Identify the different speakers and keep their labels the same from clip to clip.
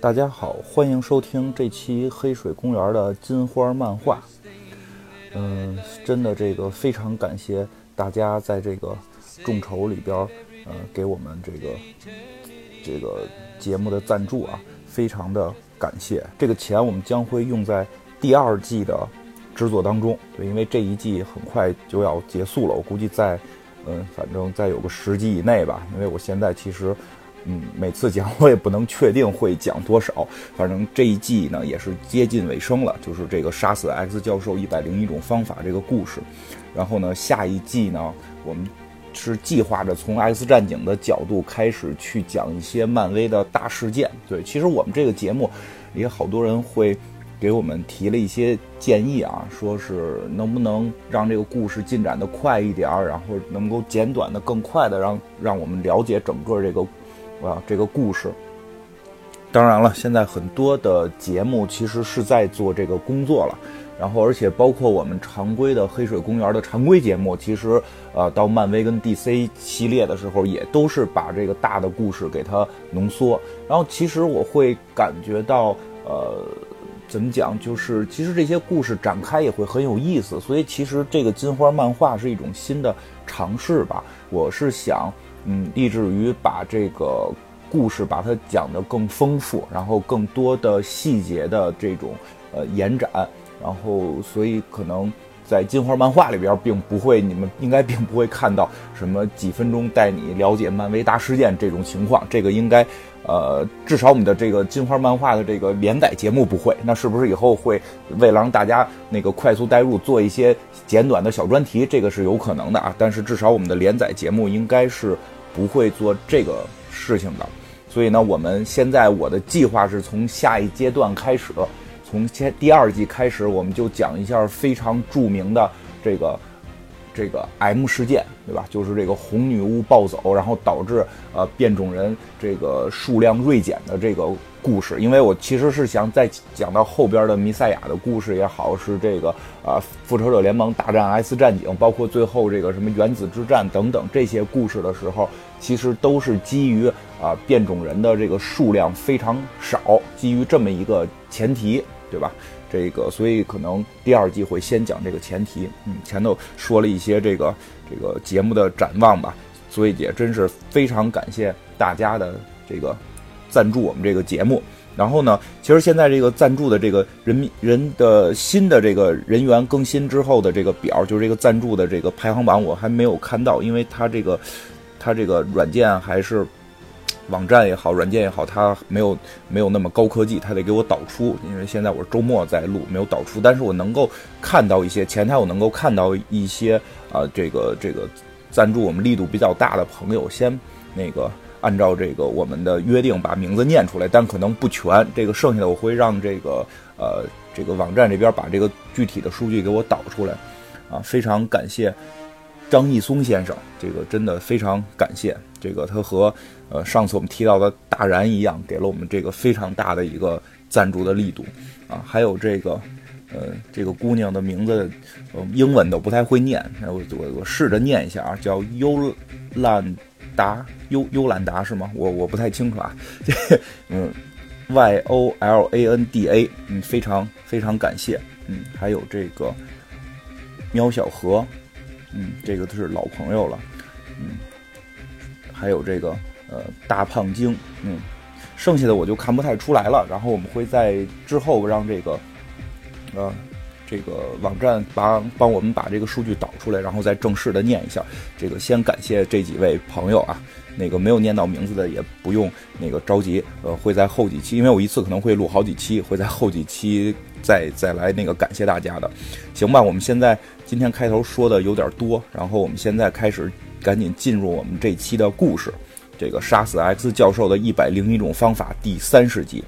Speaker 1: 大家好，欢迎收听这期黑水公园的金花漫画。嗯，真的这个非常感谢大家在这个众筹里边，呃，给我们这个这个节目的赞助啊，非常的感谢。这个钱我们将会用在第二季的制作当中。对，因为这一季很快就要结束了，我估计在嗯，反正再有个十集以内吧。因为我现在其实。嗯，每次讲我也不能确定会讲多少，反正这一季呢也是接近尾声了，就是这个杀死 X 教授一百零一种方法这个故事。然后呢，下一季呢，我们是计划着从 X 战警的角度开始去讲一些漫威的大事件。对，其实我们这个节目也好多人会给我们提了一些建议啊，说是能不能让这个故事进展的快一点儿，然后能够简短的更快的让让我们了解整个这个。啊，这个故事，当然了，现在很多的节目其实是在做这个工作了，然后而且包括我们常规的黑水公园的常规节目，其实呃，到漫威跟 DC 系列的时候，也都是把这个大的故事给它浓缩。然后其实我会感觉到，呃，怎么讲，就是其实这些故事展开也会很有意思。所以其实这个金花漫画是一种新的尝试吧。我是想。嗯，立志于把这个故事把它讲得更丰富，然后更多的细节的这种呃延展，然后所以可能在金花漫画里边并不会，你们应该并不会看到什么几分钟带你了解漫威大事件这种情况，这个应该呃至少我们的这个金花漫画的这个连载节目不会，那是不是以后会为了让大家那个快速带入做一些简短的小专题，这个是有可能的啊，但是至少我们的连载节目应该是。不会做这个事情的，所以呢，我们现在我的计划是从下一阶段开始，从先第二季开始，我们就讲一下非常著名的这个这个 M 事件，对吧？就是这个红女巫暴走，然后导致呃变种人这个数量锐减的这个。故事，因为我其实是想再讲到后边的弥赛亚的故事也好，是这个啊复仇者联盟大战 S 战警，包括最后这个什么原子之战等等这些故事的时候，其实都是基于啊变种人的这个数量非常少，基于这么一个前提，对吧？这个所以可能第二季会先讲这个前提，嗯，前头说了一些这个这个节目的展望吧，所以也真是非常感谢大家的这个。赞助我们这个节目，然后呢，其实现在这个赞助的这个人民人的新的这个人员更新之后的这个表，就是这个赞助的这个排行榜，我还没有看到，因为它这个它这个软件还是网站也好，软件也好，它没有没有那么高科技，它得给我导出，因为现在我是周末在录，没有导出，但是我能够看到一些前台，我能够看到一些啊，这个这个赞助我们力度比较大的朋友先那个。按照这个我们的约定，把名字念出来，但可能不全。这个剩下的我会让这个呃这个网站这边把这个具体的数据给我导出来。啊，非常感谢张毅松先生，这个真的非常感谢。这个他和呃上次我们提到的大然一样，给了我们这个非常大的一个赞助的力度。啊，还有这个呃这个姑娘的名字，英文都不太会念，我我我试着念一下啊，叫优兰。达优优兰达是吗？我我不太清楚啊。这嗯，Y O L A N D A，嗯，非常非常感谢。嗯，还有这个喵小何，嗯，这个都是老朋友了。嗯，还有这个呃大胖精，嗯，剩下的我就看不太出来了。然后我们会在之后让这个呃。这个网站帮帮我们把这个数据导出来，然后再正式的念一下。这个先感谢这几位朋友啊，那个没有念到名字的也不用那个着急，呃，会在后几期，因为我一次可能会录好几期，会在后几期再再来那个感谢大家的，行吧？我们现在今天开头说的有点多，然后我们现在开始赶紧进入我们这期的故事，这个杀死 X 教授的一百零一种方法第三十集。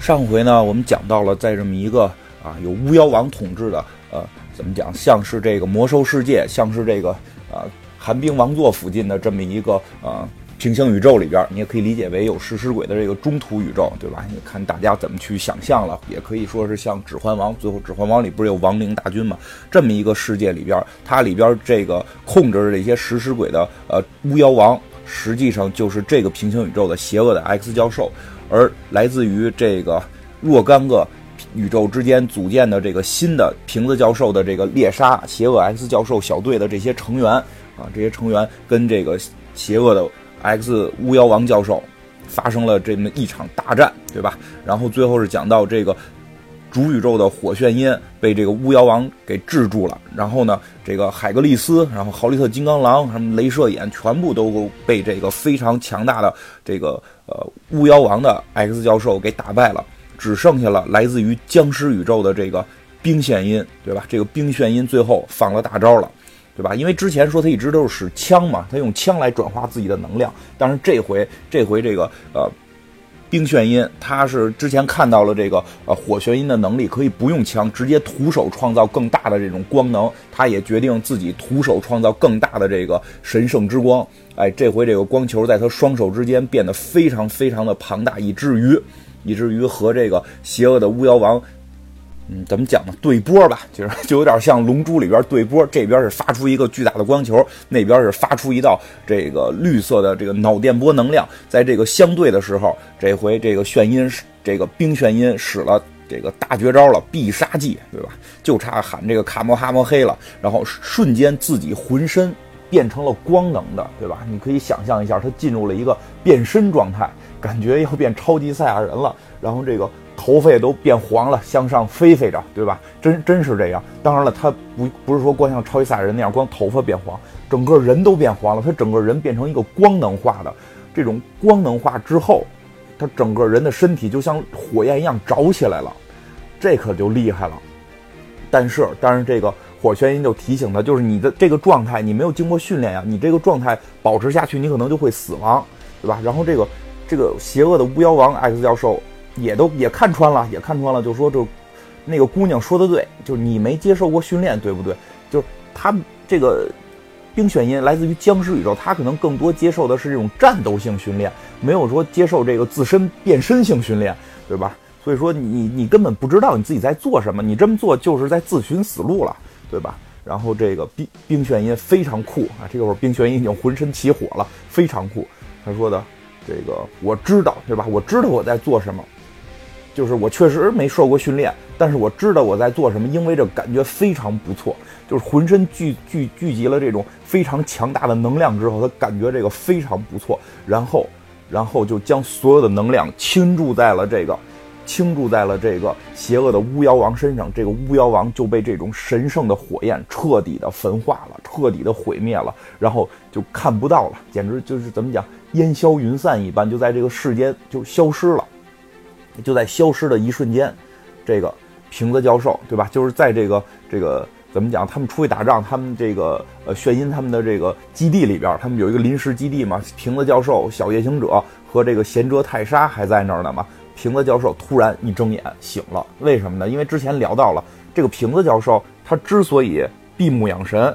Speaker 1: 上回呢，我们讲到了在这么一个。啊，有巫妖王统治的，呃，怎么讲？像是这个魔兽世界，像是这个呃寒冰王座附近的这么一个呃平行宇宙里边，你也可以理解为有食尸鬼的这个中土宇宙，对吧？你看大家怎么去想象了，也可以说是像指环王，最后指环王里不是有亡灵大军吗？这么一个世界里边，它里边这个控制着这些食尸鬼的呃巫妖王，实际上就是这个平行宇宙的邪恶的 X 教授。而来自于这个若干个宇宙之间组建的这个新的瓶子教授的这个猎杀邪恶 X 教授小队的这些成员啊，这些成员跟这个邪恶的 X 巫妖王教授发生了这么一场大战，对吧？然后最后是讲到这个。主宇宙的火眩音被这个巫妖王给制住了，然后呢，这个海格力斯，然后豪利特金刚狼，什么镭射眼，全部都被这个非常强大的这个呃巫妖王的 X 教授给打败了，只剩下了来自于僵尸宇宙的这个冰炫音，对吧？这个冰炫音最后放了大招了，对吧？因为之前说他一直都是使枪嘛，他用枪来转化自己的能量，但是这回这回这个呃。冰炫音，他是之前看到了这个呃火眩音的能力，可以不用枪，直接徒手创造更大的这种光能。他也决定自己徒手创造更大的这个神圣之光。哎，这回这个光球在他双手之间变得非常非常的庞大，以至于以至于和这个邪恶的巫妖王。嗯，怎么讲呢？对波吧，就是 就有点像《龙珠》里边对波，这边是发出一个巨大的光球，那边是发出一道这个绿色的这个脑电波能量，在这个相对的时候，这回这个眩音，这个冰眩音使了这个大绝招了，必杀技，对吧？就差喊这个卡莫哈莫黑了，然后瞬间自己浑身变成了光能的，对吧？你可以想象一下，他进入了一个变身状态，感觉要变超级赛亚人了，然后这个。头发也都变黄了，向上飞飞着，对吧？真真是这样。当然了，他不不是说光像超级赛亚人那样，光头发变黄，整个人都变黄了。他整个人变成一个光能化的，这种光能化之后，他整个人的身体就像火焰一样着起来了，这可就厉害了。但是，但是这个火眩音就提醒他，就是你的这个状态，你没有经过训练呀，你这个状态保持下去，你可能就会死亡，对吧？然后这个这个邪恶的巫妖王 X 教授。也都也看穿了，也看穿了，就说这那个姑娘说的对，就是你没接受过训练，对不对？就是他这个冰雪音来自于僵尸宇宙，他可能更多接受的是这种战斗性训练，没有说接受这个自身变身性训练，对吧？所以说你你根本不知道你自己在做什么，你这么做就是在自寻死路了，对吧？然后这个冰冰雪音非常酷啊，这会儿冰雪音已经浑身起火了，非常酷。他说的这个我知道，对吧？我知道我在做什么。就是我确实没受过训练，但是我知道我在做什么，因为这感觉非常不错。就是浑身聚聚聚集了这种非常强大的能量之后，他感觉这个非常不错。然后，然后就将所有的能量倾注在了这个，倾注在了这个邪恶的巫妖王身上。这个巫妖王就被这种神圣的火焰彻底的焚化了，彻底的毁灭了，然后就看不到了，简直就是怎么讲，烟消云散一般，就在这个世间就消失了。就在消失的一瞬间，这个瓶子教授，对吧？就是在这个这个怎么讲？他们出去打仗，他们这个呃眩音他们的这个基地里边，他们有一个临时基地嘛。瓶子教授、小夜行者和这个贤哲泰莎还在那儿呢嘛。瓶子教授突然一睁眼醒了，为什么呢？因为之前聊到了这个瓶子教授，他之所以闭目养神。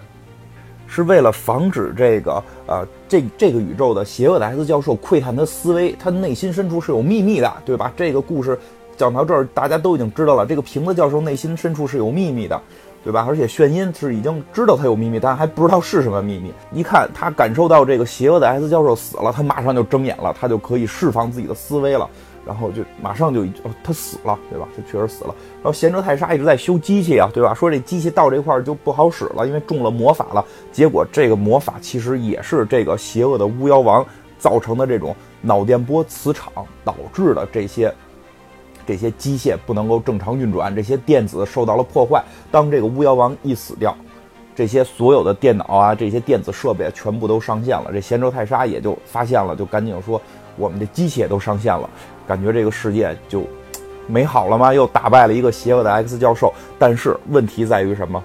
Speaker 1: 是为了防止这个呃，这这个宇宙的邪恶的 S 教授窥探他思维，他内心深处是有秘密的，对吧？这个故事讲到这儿，大家都已经知道了，这个瓶子教授内心深处是有秘密的，对吧？而且炫音是已经知道他有秘密，但还不知道是什么秘密。一看他感受到这个邪恶的 S 教授死了，他马上就睁眼了，他就可以释放自己的思维了。然后就马上就哦，他死了，对吧？他确实死了。然后贤哲泰莎一直在修机器啊，对吧？说这机器到这块儿就不好使了，因为中了魔法了。结果这个魔法其实也是这个邪恶的巫妖王造成的这种脑电波磁场导致的这些这些机械不能够正常运转，这些电子受到了破坏。当这个巫妖王一死掉，这些所有的电脑啊，这些电子设备全部都上线了。这贤哲泰莎也就发现了，就赶紧说。我们的机械都上线了，感觉这个世界就美好了吗？又打败了一个邪恶的 X 教授。但是问题在于什么？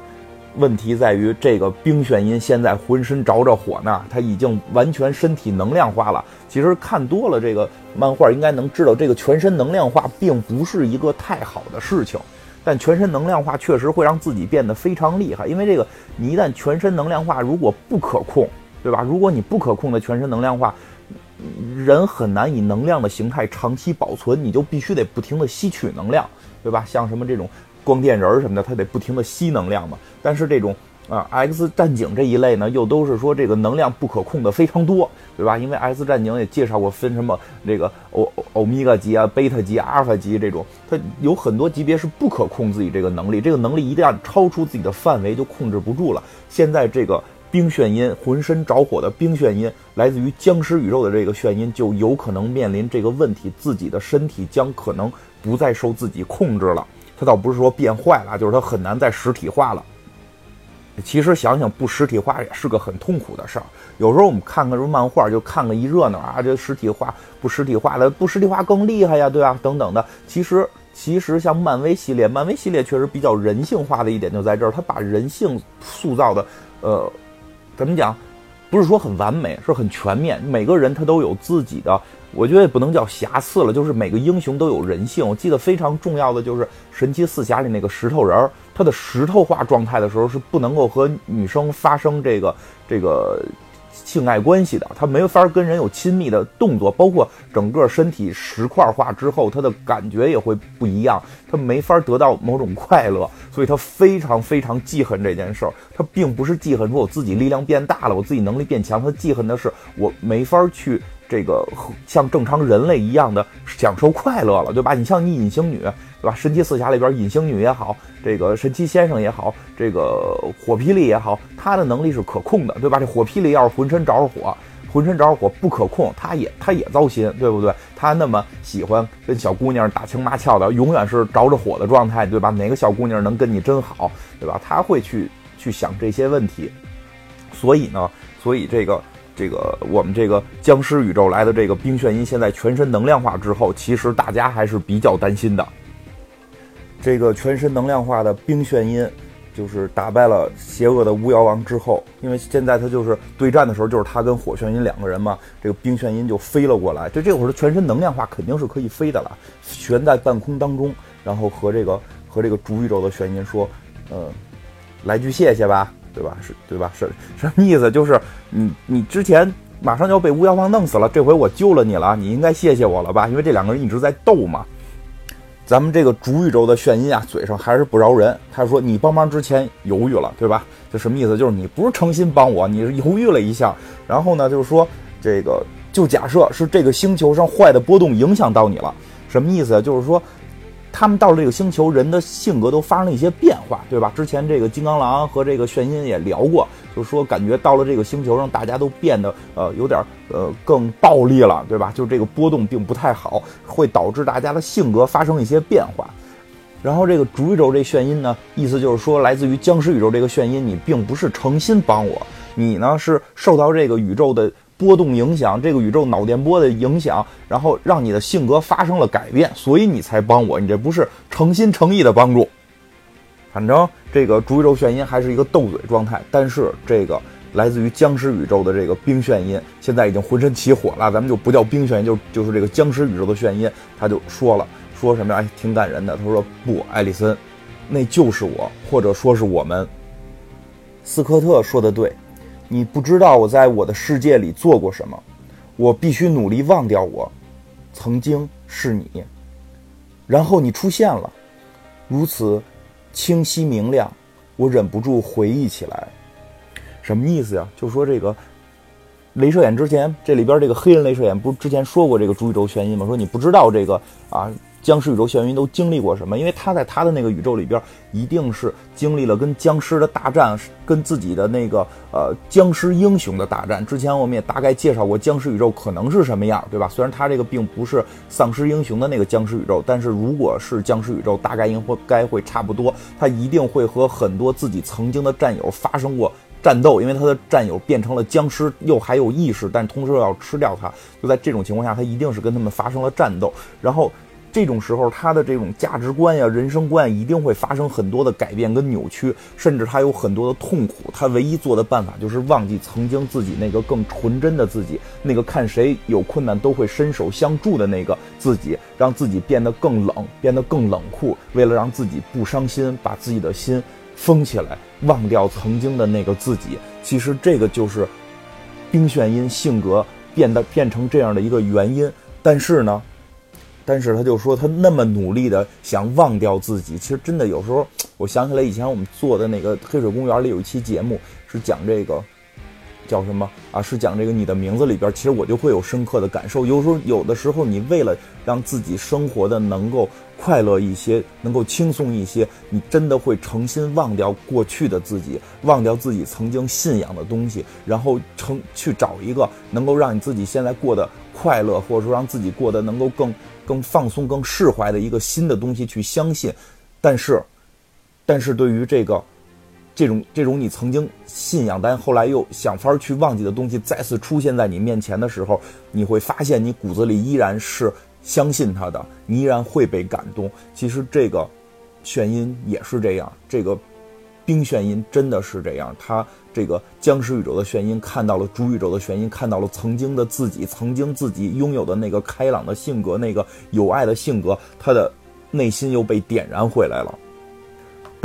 Speaker 1: 问题在于这个冰眩音现在浑身着着火呢，他已经完全身体能量化了。其实看多了这个漫画，应该能知道这个全身能量化并不是一个太好的事情。但全身能量化确实会让自己变得非常厉害，因为这个你一旦全身能量化，如果不可控，对吧？如果你不可控的全身能量化。人很难以能量的形态长期保存，你就必须得不停的吸取能量，对吧？像什么这种光电人什么的，它得不停的吸能量嘛。但是这种啊，X 战警这一类呢，又都是说这个能量不可控的非常多，对吧？因为 X 战警也介绍过分什么这个欧欧米伽级啊、贝塔级、阿尔法级这种，它有很多级别是不可控自己这个能力，这个能力一旦超出自己的范围就控制不住了。现在这个冰眩音，浑身着火的冰眩音，来自于僵尸宇宙的这个眩音，就有可能面临这个问题，自己的身体将可能不再受自己控制了。它倒不是说变坏了，就是它很难再实体化了。其实想想不实体化也是个很痛苦的事儿。有时候我们看看什么漫画，就看个一热闹啊，这实体化不实体化的不实体化更厉害呀，对吧？等等的。其实其实像漫威系列，漫威系列确实比较人性化的一点就在这儿，它把人性塑造的，呃，怎么讲？不是说很完美，是很全面。每个人他都有自己的，我觉得也不能叫瑕疵了，就是每个英雄都有人性。我记得非常重要的就是《神奇四侠》里那个石头人儿，他的石头化状态的时候是不能够和女生发生这个这个。性爱关系的，他没法跟人有亲密的动作，包括整个身体石块化之后，他的感觉也会不一样，他没法得到某种快乐，所以他非常非常记恨这件事儿。他并不是记恨说我自己力量变大了，我自己能力变强，他记恨的是我没法去这个像正常人类一样的享受快乐了，对吧？你像你隐形女。对吧？神奇四侠里边隐形女也好，这个神奇先生也好，这个火霹雳也好，他的能力是可控的，对吧？这火霹雳要是浑身着着火，浑身着着火不可控，他也他也糟心，对不对？他那么喜欢跟小姑娘打情骂俏的，永远是着着火的状态，对吧？哪个小姑娘能跟你真好，对吧？他会去去想这些问题。所以呢，所以这个这个我们这个僵尸宇宙来的这个冰炫音，现在全身能量化之后，其实大家还是比较担心的。这个全身能量化的冰炫音，就是打败了邪恶的巫妖王之后，因为现在他就是对战的时候，就是他跟火炫音两个人嘛，这个冰炫音就飞了过来。就这会儿，全身能量化肯定是可以飞的了，悬在半空当中，然后和这个和这个主宇宙的炫音说：“呃，来句谢谢吧，对吧？是对吧？是什么意思？就是你你之前马上就要被巫妖王弄死了，这回我救了你了，你应该谢谢我了吧？因为这两个人一直在斗嘛。”咱们这个主宇宙的炫音啊，嘴上还是不饶人。他说：“你帮忙之前犹豫了，对吧？这什么意思？就是你不是诚心帮我，你是犹豫了一下。然后呢，就是说这个，就假设是这个星球上坏的波动影响到你了，什么意思？就是说。”他们到了这个星球，人的性格都发生了一些变化，对吧？之前这个金刚狼和这个炫音也聊过，就是说感觉到了这个星球上，大家都变得呃有点呃更暴力了，对吧？就这个波动并不太好，会导致大家的性格发生一些变化。然后这个主宇宙这炫音呢，意思就是说，来自于僵尸宇宙这个炫音，你并不是诚心帮我，你呢是受到这个宇宙的。波动影响这个宇宙脑电波的影响，然后让你的性格发生了改变，所以你才帮我。你这不是诚心诚意的帮助。反正这个主宇宙眩音还是一个斗嘴状态，但是这个来自于僵尸宇宙的这个冰眩音现在已经浑身起火了。咱们就不叫冰眩音，就就是这个僵尸宇宙的眩音。他就说了，说什么呀？挺感人的。他说不，艾丽森，那就是我，或者说是我们。斯科特说的对。你不知道我在我的世界里做过什么，我必须努力忘掉我曾经是你，然后你出现了，如此清晰明亮，我忍不住回忆起来，什么意思呀？就说这个，镭射眼之前这里边这个黑人镭射眼不是之前说过这个主宇宙眩音吗？说你不知道这个啊。僵尸宇宙眩晕都经历过什么？因为他在他的那个宇宙里边，一定是经历了跟僵尸的大战，跟自己的那个呃僵尸英雄的大战。之前我们也大概介绍过僵尸宇宙可能是什么样，对吧？虽然他这个并不是丧尸英雄的那个僵尸宇宙，但是如果是僵尸宇宙，大概应该会差不多。他一定会和很多自己曾经的战友发生过战斗，因为他的战友变成了僵尸，又还有意识，但同时又要吃掉他。就在这种情况下，他一定是跟他们发生了战斗，然后。这种时候，他的这种价值观呀、人生观一定会发生很多的改变跟扭曲，甚至他有很多的痛苦。他唯一做的办法就是忘记曾经自己那个更纯真的自己，那个看谁有困难都会伸手相助的那个自己，让自己变得更冷，变得更冷酷。为了让自己不伤心，把自己的心封起来，忘掉曾经的那个自己。其实这个就是冰炫音性格变得变成这样的一个原因。但是呢？但是他就说他那么努力的想忘掉自己，其实真的有时候，我想起来以前我们做的那个黑水公园里有一期节目是讲这个。叫什么啊？是讲这个你的名字里边，其实我就会有深刻的感受。有时候，有的时候，你为了让自己生活的能够快乐一些，能够轻松一些，你真的会诚心忘掉过去的自己，忘掉自己曾经信仰的东西，然后成去找一个能够让你自己现在过得快乐，或者说让自己过得能够更更放松、更释怀的一个新的东西去相信。但是，但是对于这个。这种这种你曾经信仰，但后来又想法去忘记的东西，再次出现在你面前的时候，你会发现你骨子里依然是相信他的，你依然会被感动。其实这个眩音也是这样，这个冰眩音真的是这样。他这个僵尸宇宙的眩音看到了主宇宙的眩音，看到了曾经的自己，曾经自己拥有的那个开朗的性格，那个有爱的性格，他的内心又被点燃回来了。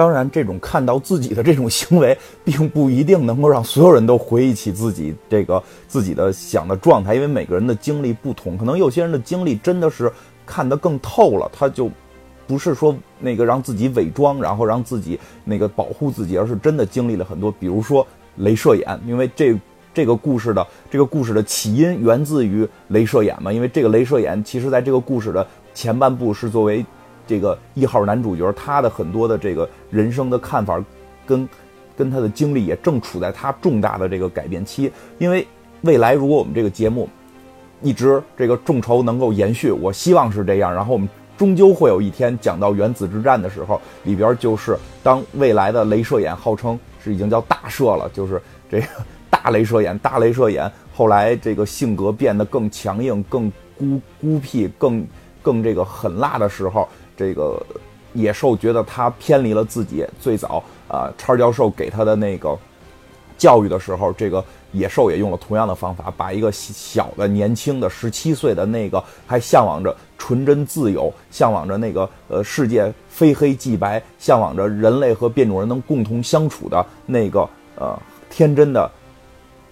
Speaker 1: 当然，这种看到自己的这种行为，并不一定能够让所有人都回忆起自己这个自己的想的状态，因为每个人的经历不同。可能有些人的经历真的是看得更透了，他就不是说那个让自己伪装，然后让自己那个保护自己，而是真的经历了很多。比如说镭射眼，因为这这个故事的这个故事的起因源自于镭射眼嘛，因为这个镭射眼其实在这个故事的前半部是作为。这个一号男主角，他的很多的这个人生的看法，跟跟他的经历也正处在他重大的这个改变期。因为未来如果我们这个节目一直这个众筹能够延续，我希望是这样。然后我们终究会有一天讲到原子之战的时候，里边就是当未来的镭射眼号称是已经叫大射了，就是这个大镭射眼，大镭射眼后来这个性格变得更强硬、更孤孤僻、更更这个狠辣的时候。这个野兽觉得他偏离了自己最早啊，叉教授给他的那个教育的时候，这个野兽也用了同样的方法，把一个小的、年轻的十七岁的那个还向往着纯真自由、向往着那个呃世界非黑即白、向往着人类和变种人能共同相处的那个呃天真的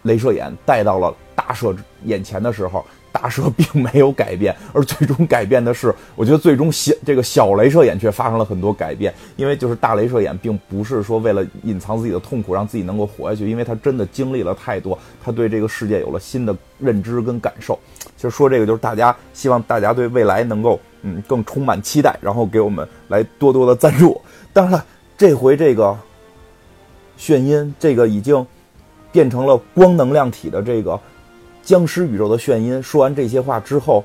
Speaker 1: 镭射眼带到了大社眼前的时候。大蛇并没有改变，而最终改变的是，我觉得最终小这个小镭射眼却发生了很多改变。因为就是大镭射眼并不是说为了隐藏自己的痛苦，让自己能够活下去，因为他真的经历了太多，他对这个世界有了新的认知跟感受。其实说这个就是大家希望大家对未来能够嗯更充满期待，然后给我们来多多的赞助。当然了，这回这个眩音这个已经变成了光能量体的这个。僵尸宇宙的眩音说完这些话之后，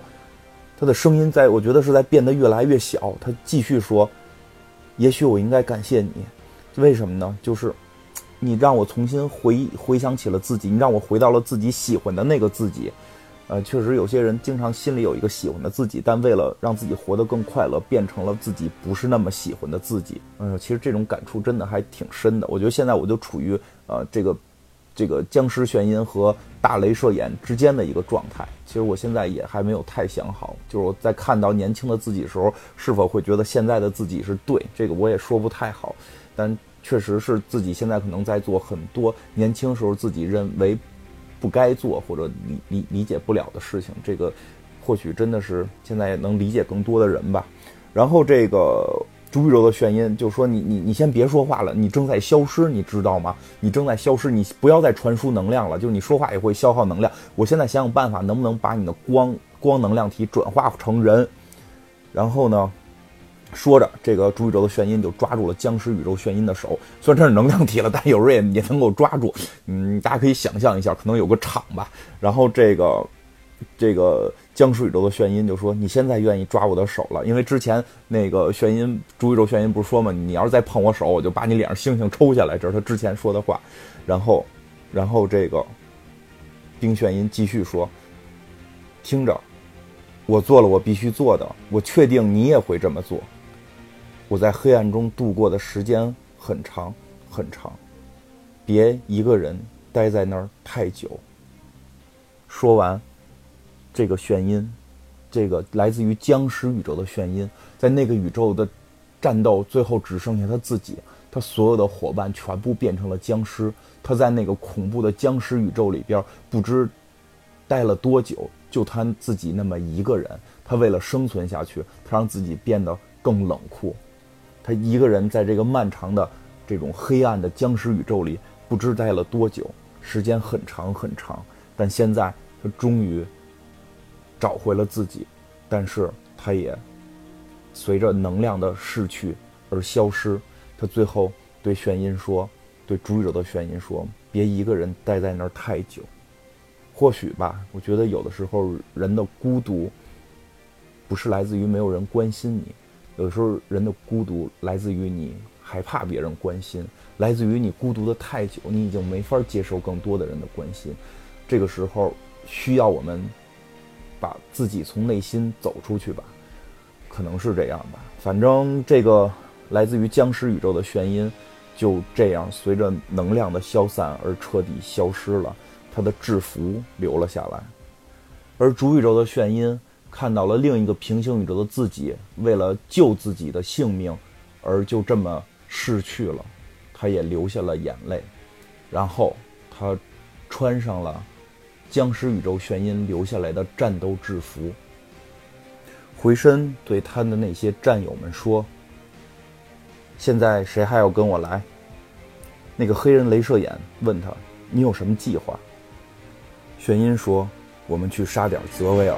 Speaker 1: 他的声音在我觉得是在变得越来越小。他继续说：“也许我应该感谢你，为什么呢？就是你让我重新回 回想起了自己，你让我回到了自己喜欢的那个自己。呃，确实有些人经常心里有一个喜欢的自己，但为了让自己活得更快乐，变成了自己不是那么喜欢的自己。嗯，其实这种感触真的还挺深的。我觉得现在我就处于呃这个。”这个僵尸眩音和大镭射眼之间的一个状态，其实我现在也还没有太想好。就是我在看到年轻的自己时候，是否会觉得现在的自己是对？这个我也说不太好。但确实是自己现在可能在做很多年轻时候自己认为不该做或者理理理解不了的事情。这个或许真的是现在能理解更多的人吧。然后这个。主宇宙的眩音就说：“你你你先别说话了，你正在消失，你知道吗？你正在消失，你不要再传输能量了。就是你说话也会消耗能量。我现在想想办法，能不能把你的光光能量体转化成人？然后呢，说着，这个主宇宙的眩音就抓住了僵尸宇宙眩音的手。虽然这是能量体了，但有时候也也能够抓住。嗯，大家可以想象一下，可能有个场吧。然后这个。”这个僵尸宇宙的眩音就说：“你现在愿意抓我的手了？因为之前那个眩音，朱宇宙眩音不是说吗？你要是再碰我手，我就把你脸上星星抽下来。这是他之前说的话。然后，然后这个冰眩音继续说：听着，我做了我必须做的，我确定你也会这么做。我在黑暗中度过的时间很长很长，别一个人待在那儿太久。”说完。这个眩音，这个来自于僵尸宇宙的眩音，在那个宇宙的战斗最后只剩下他自己，他所有的伙伴全部变成了僵尸。他在那个恐怖的僵尸宇宙里边，不知待了多久，就他自己那么一个人。他为了生存下去，他让自己变得更冷酷。他一个人在这个漫长的这种黑暗的僵尸宇宙里，不知待了多久，时间很长很长。但现在他终于找回了自己，但是他也随着能量的逝去而消失。他最后对玄音说：“对朱宇宙的玄音说，别一个人待在那儿太久。或许吧，我觉得有的时候人的孤独。”不是来自于没有人关心你，有的时候人的孤独来自于你害怕别人关心，来自于你孤独的太久，你已经没法接受更多的人的关心。这个时候需要我们把自己从内心走出去吧，可能是这样吧。反正这个来自于僵尸宇宙的眩音就这样随着能量的消散而彻底消失了，他的制服留了下来，而主宇宙的眩音。看到了另一个平行宇宙的自己，为了救自己的性命，而就这么逝去了。他也流下了眼泪，然后他穿上了僵尸宇宙玄音留下来的战斗制服，回身对他的那些战友们说：“现在谁还要跟我来？”那个黑人镭射眼问他：“你有什么计划？”玄音说：“我们去杀点泽维尔。”